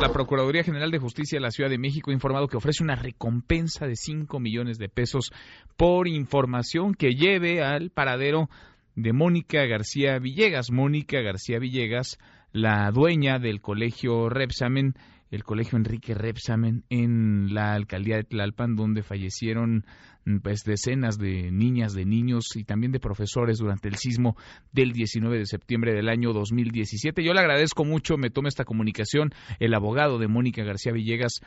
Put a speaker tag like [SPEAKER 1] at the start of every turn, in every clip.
[SPEAKER 1] La Procuraduría General de Justicia de la Ciudad de México ha informado que ofrece una recompensa de 5 millones de pesos por información que lleve al paradero de Mónica García Villegas. Mónica García Villegas, la dueña del colegio Repsamen, el colegio Enrique Repsamen en la alcaldía de Tlalpan, donde fallecieron pues decenas de niñas, de niños y también de profesores durante el sismo del 19 de septiembre del año 2017. Yo le agradezco mucho, me toma esta comunicación el abogado de Mónica García Villegas,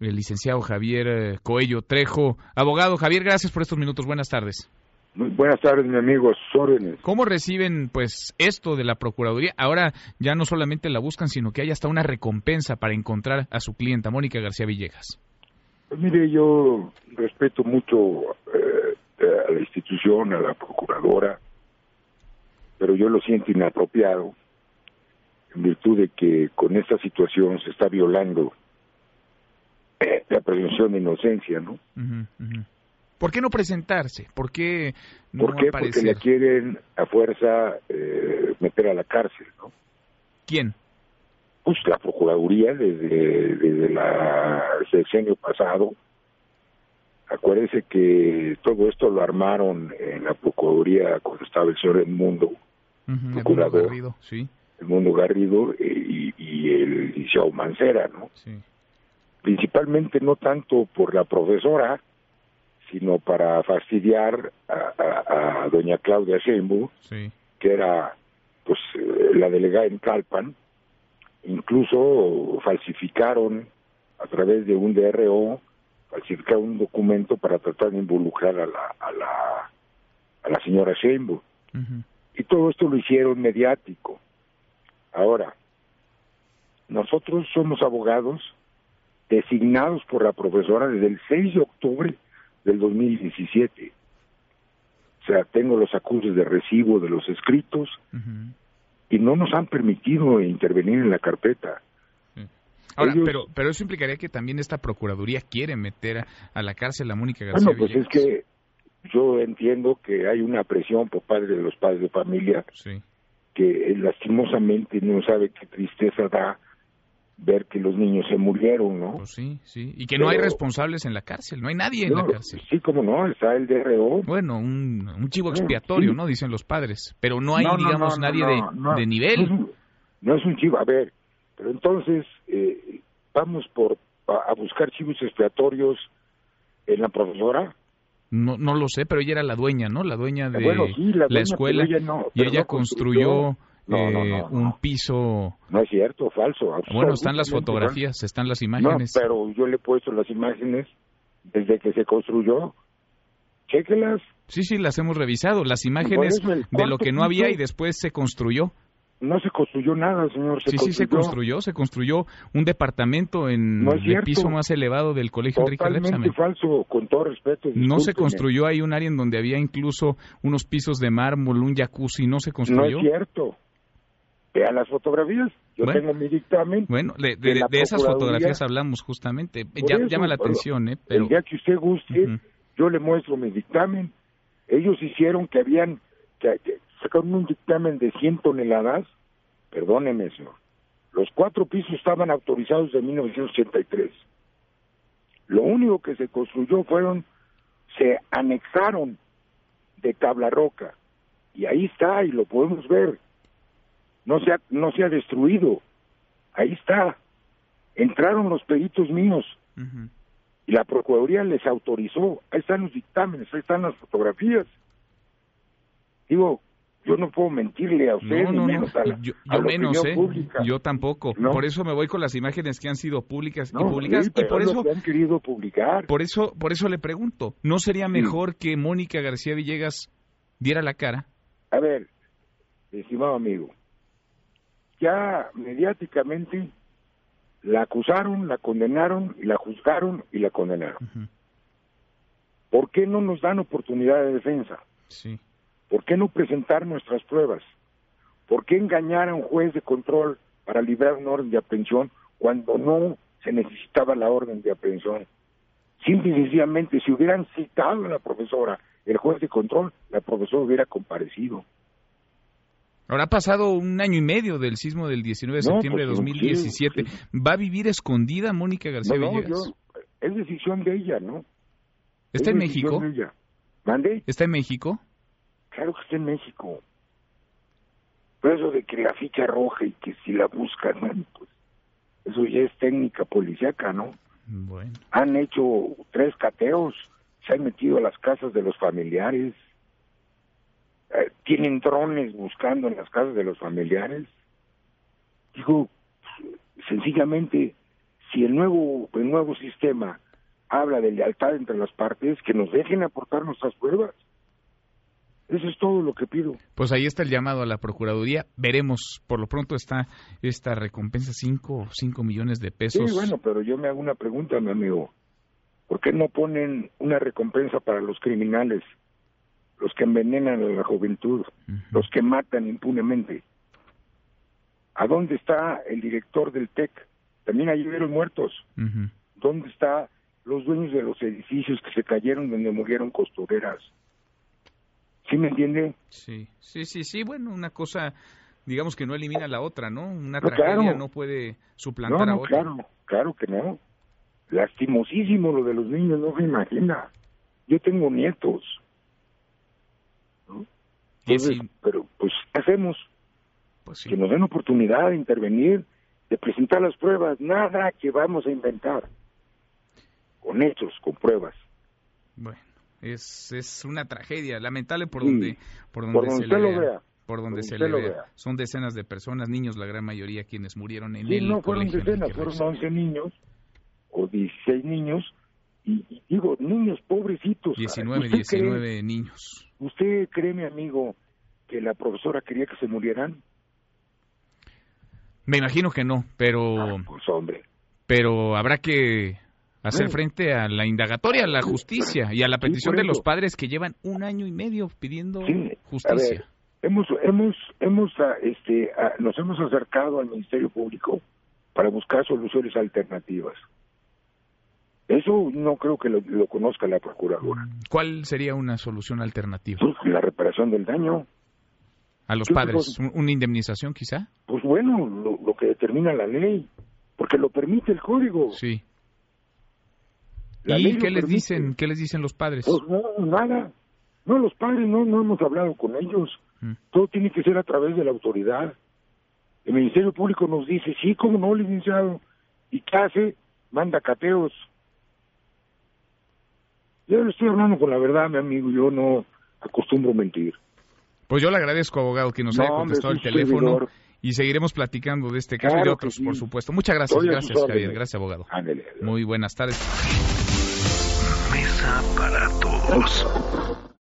[SPEAKER 1] el licenciado Javier eh, Coello Trejo. Abogado Javier, gracias por estos minutos. Buenas tardes.
[SPEAKER 2] Buenas tardes, mi amigo. órdenes.
[SPEAKER 1] ¿Cómo reciben pues esto de la Procuraduría? Ahora ya no solamente la buscan, sino que hay hasta una recompensa para encontrar a su clienta, Mónica García Villegas.
[SPEAKER 2] Pues mire, yo respeto mucho eh, a la institución, a la procuradora, pero yo lo siento inapropiado en virtud de que con esta situación se está violando eh, la presunción de inocencia, ¿no?
[SPEAKER 1] ¿Por qué no presentarse? ¿Por qué
[SPEAKER 2] no ¿Por qué? Porque le quieren a fuerza eh, meter a la cárcel, ¿no?
[SPEAKER 1] ¿Quién?
[SPEAKER 2] pues la Procuraduría desde, desde la, el sexenio pasado. Acuérdense que todo esto lo armaron en la Procuraduría cuando estaba el señor Edmundo,
[SPEAKER 1] procurador, el Garrido, sí.
[SPEAKER 2] el Mundo Garrido y, y el licenciado Mancera, ¿no? Sí. Principalmente no tanto por la profesora, sino para fastidiar a, a, doña Claudia Sheinbaum, que era pues la delegada en Calpan, incluso falsificaron a través de un DRO, falsificaron un documento para tratar de involucrar a la, a la, a la señora Sheinbaum. Y todo esto lo hicieron mediático. Ahora, nosotros somos abogados designados por la profesora desde el 6 de octubre del 2017. O sea, tengo los acuses de recibo de los escritos, y no nos han permitido intervenir en la carpeta.
[SPEAKER 1] Ahora, pero, pero eso implicaría que también esta Procuraduría quiere meter a, la cárcel a Mónica
[SPEAKER 2] García Bueno, pues es que yo entiendo que hay una presión por parte de los padres de familia que lastimosamente no sabe qué tristeza da ver que los niños se murieron, ¿no?
[SPEAKER 1] Pues sí, sí. Y que no hay responsables en la cárcel, no hay nadie en la cárcel.
[SPEAKER 2] Sí, como no, está el DRO.
[SPEAKER 1] Bueno, un, un chivo expiatorio, ¿no? Dicen los padres. Pero no hay, digamos, nadie de, de, nivel.
[SPEAKER 2] No es, un, chivo, a ver, pero entonces eh, vamos por a, buscar chivos expiatorios en la profesora.
[SPEAKER 1] No, no lo sé, pero ella era la dueña, ¿no? La dueña de la, escuela. y ella construyó eh, un piso.
[SPEAKER 2] No es cierto, falso.
[SPEAKER 1] Bueno, están las fotografías, están las imágenes.
[SPEAKER 2] No, pero yo le he puesto las imágenes desde que se construyó. Chéquelas.
[SPEAKER 1] Sí, sí, las hemos revisado. Las imágenes de lo que no había y después se construyó.
[SPEAKER 2] No se construyó nada, señor.
[SPEAKER 1] sí, sí, se construyó. Se construyó un departamento en el piso más elevado del Colegio Enrique
[SPEAKER 2] Totalmente falso, con todo respeto.
[SPEAKER 1] No se construyó ahí un área en donde había incluso unos pisos de mármol, un jacuzzi. No se construyó.
[SPEAKER 2] No es cierto vean las fotografías. Yo tengo mi dictamen.
[SPEAKER 1] Bueno, de, esas fotografías hablamos justamente. llama la atención, ¿eh?
[SPEAKER 2] Pero... El día que usted guste, yo le muestro mi dictamen. Ellos hicieron que habían, que, sacaron un dictamen de 100 toneladas. Perdóneme, señor. Los cuatro pisos estaban autorizados en 1983. Lo único que se construyó fueron, se anexaron de tabla roca. Y ahí está, y lo podemos ver no se ha, no se ha destruido. Ahí está. Entraron los peritos míos y la Procuraduría les autorizó. Ahí están los dictámenes, ahí están las fotografías. Digo, yo no puedo mentirle a usted,
[SPEAKER 1] no,
[SPEAKER 2] no, menos a
[SPEAKER 1] yo, menos, ¿eh? Yo tampoco. Por eso me voy con las imágenes que han sido públicas y públicas. y por eso
[SPEAKER 2] han querido publicar.
[SPEAKER 1] Por eso, por eso le pregunto, ¿no sería mejor que Mónica García Villegas diera la cara?
[SPEAKER 2] A ver, estimado amigo, ya mediáticamente la acusaron, la condenaron, y la juzgaron y la condenaron. ¿Por qué no nos dan oportunidad de defensa?
[SPEAKER 1] Sí.
[SPEAKER 2] ¿Por qué no presentar nuestras pruebas? ¿Por qué engañar a un juez de control para librar una orden de aprehensión cuando no se necesitaba la orden de aprehensión? Simple y sencillamente, si hubieran citado a la profesora, el juez de control, la profesora hubiera comparecido.
[SPEAKER 1] Ahora ha pasado un año y medio del sismo del 19 de septiembre de 2017.
[SPEAKER 2] pues, sí,
[SPEAKER 1] ¿Va a vivir escondida Mónica García
[SPEAKER 2] No, no,
[SPEAKER 1] Villegas?
[SPEAKER 2] yo- es decisión de ella, ¿no?
[SPEAKER 1] ¿Está
[SPEAKER 2] Es
[SPEAKER 1] en México?
[SPEAKER 2] de ella. ¿Mande?
[SPEAKER 1] ¿Está en México?
[SPEAKER 2] Claro que está en México. Pero eso de que la ficha roja y que si la buscan, bueno, pues eso ya es técnica policíaca, ¿no?
[SPEAKER 1] Bueno.
[SPEAKER 2] Han hecho tres cateos, se han metido a las casas de los familiares, eh, tienen drones buscando en las casas de los familiares. Digo, sencillamente, si el nuevo, el nuevo sistema habla de lealtad entre las partes, que nos dejen aportar nuestras pruebas. Eso es todo lo que pido.
[SPEAKER 1] Pues ahí está el llamado a la Procuraduría. Veremos. Por lo pronto está esta recompensa, 5 cinco millones de pesos.
[SPEAKER 2] Sí, bueno, pero yo me hago una pregunta, mi amigo. ¿Por qué no ponen una recompensa para los criminales, los que envenenan a la juventud, los que matan impunemente? ¿A dónde está el director del TEC? También hay hubieron muertos. ¿Dónde están los dueños de los edificios que se cayeron donde murieron costureras? ¿Sí me entiende?
[SPEAKER 1] Sí, sí, sí, sí. Bueno, una cosa, digamos que no elimina la otra, ¿no? Una
[SPEAKER 2] No,
[SPEAKER 1] tragedia
[SPEAKER 2] claro.
[SPEAKER 1] no puede
[SPEAKER 2] No,
[SPEAKER 1] suplantar a otra.
[SPEAKER 2] claro, claro que no. Lastimosísimo lo de los niños, no se imagina. Yo tengo nietos. Pero pues, ¿qué hacemos?
[SPEAKER 1] pues sí.
[SPEAKER 2] Que nos den oportunidad de intervenir, de presentar las pruebas, nada que vamos a inventar. Con hechos, con pruebas.
[SPEAKER 1] Bueno, es, es una tragedia, lamentable por
[SPEAKER 2] Sí.
[SPEAKER 1] donde, por donde,
[SPEAKER 2] Por donde
[SPEAKER 1] se
[SPEAKER 2] usted
[SPEAKER 1] le
[SPEAKER 2] lo
[SPEAKER 1] vea. Por donde
[SPEAKER 2] Por
[SPEAKER 1] se le vea.
[SPEAKER 2] vea.
[SPEAKER 1] Son decenas de personas, niños la gran mayoría, quienes murieron en el
[SPEAKER 2] no fueron
[SPEAKER 1] colegio
[SPEAKER 2] decenas, fueron
[SPEAKER 1] Rex.
[SPEAKER 2] 11 niños o 16 niños. Y, y digo, niños pobrecitos.
[SPEAKER 1] 19,
[SPEAKER 2] ¿Usted cree-
[SPEAKER 1] 19 niños.
[SPEAKER 2] ¿Usted cree, mi amigo, que la profesora quería que se murieran?
[SPEAKER 1] Me imagino que no, pero,
[SPEAKER 2] Ah, pues hombre.
[SPEAKER 1] pero habrá que hacer frente a la indagatoria, a la justicia y a la petición de los padres que llevan un año y medio pidiendo
[SPEAKER 2] Sí,
[SPEAKER 1] justicia.
[SPEAKER 2] A ver, hemos, hemos, hemos, ah, este, ah, nos hemos acercado al Ministerio Público para buscar soluciones alternativas. Eso no creo que lo, lo conozca la Procuradora.
[SPEAKER 1] ¿Cuál sería una solución alternativa?
[SPEAKER 2] Pues la reparación del daño.
[SPEAKER 1] A los
[SPEAKER 2] ¿qué
[SPEAKER 1] padres, ¿una indemnización quizá?
[SPEAKER 2] Pues bueno, lo, lo que determina la ley, porque lo permite el código.
[SPEAKER 1] Sí.
[SPEAKER 2] La
[SPEAKER 1] ¿Y qué les
[SPEAKER 2] permite.
[SPEAKER 1] dicen? ¿Qué les dicen los padres?
[SPEAKER 2] Pues no, nada. No, los padres no, no hemos hablado con ellos.
[SPEAKER 1] Mm.
[SPEAKER 2] Todo tiene que ser a través de la autoridad. El Ministerio Público nos dice, sí, cómo no, licenciado. ¿Y qué hace? Manda cateos. Yo le estoy hablando con la verdad, mi amigo. Yo no acostumbro mentir.
[SPEAKER 1] Pues yo le agradezco, abogado, que nos
[SPEAKER 2] No,
[SPEAKER 1] haya contestado el teléfono
[SPEAKER 2] servidor.
[SPEAKER 1] y seguiremos platicando de este caso y de otros,
[SPEAKER 2] sí.
[SPEAKER 1] por supuesto. Muchas gracias, gracias, Javier. Gracias, abogado.
[SPEAKER 2] Ándele.
[SPEAKER 1] Muy buenas tardes.
[SPEAKER 3] Mesa para todos.